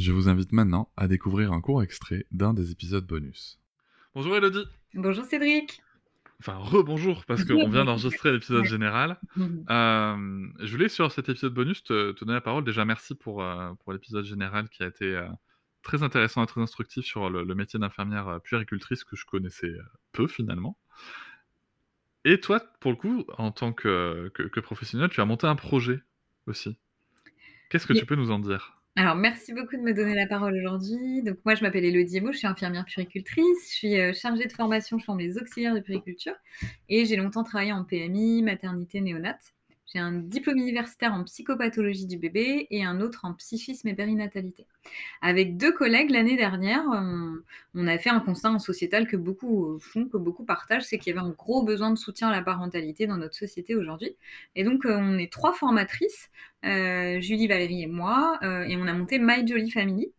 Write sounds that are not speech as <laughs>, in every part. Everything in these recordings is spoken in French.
Je vous invite maintenant à découvrir un court extrait d'un des épisodes bonus. Bonjour Elodie Bonjour Cédric Enfin, rebonjour, parce qu'on vient d'enregistrer l'épisode général. <laughs> Euh, je voulais, sur cet épisode bonus, te, donner la parole. Déjà, merci pour, euh, pour l'épisode général qui a été euh, très intéressant et très instructif sur le, métier d'infirmière puéricultrice que je connaissais peu finalement. Et toi, pour le coup, en tant que, que, professionnel, tu as monté un projet aussi. Qu'est-ce que tu peux nous en dire? Alors, merci beaucoup de me donner la parole aujourd'hui. Donc, moi, je m'appelle Elodie Emo, je suis infirmière puricultrice. Je suis euh, chargée de formation, je forme les auxiliaires de puriculture. Et j'ai longtemps travaillé en PMI, maternité, néonate. J'ai un diplôme universitaire en psychopathologie du bébé et un autre en psychisme et périnatalité. Avec deux collègues, l'année dernière, on, a fait un constat en sociétal que beaucoup font, que beaucoup partagent, c'est qu'il y avait un gros besoin de soutien à la parentalité dans notre société aujourd'hui. Et donc, euh, on est trois formatrices, euh, Julie, Valérie et moi, euh, et on a monté My Jolly Family,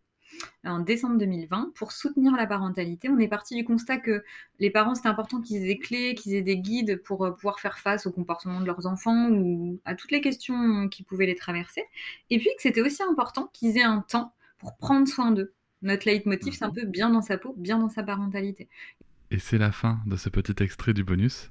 en décembre 2020 pour soutenir la parentalité. On est parti du constat que les parents, c'était important qu'ils aient des clés, qu'ils aient des guides pour euh, pouvoir faire face au comportement de leurs enfants ou à toutes les questions qui pouvaient les traverser. Et puis que c'était aussi important qu'ils aient un temps pour prendre soin d'eux. Notre leitmotiv, c'est un mhm. peu bien dans sa peau, bien dans sa parentalité. Et c'est la fin de ce petit extrait du bonus.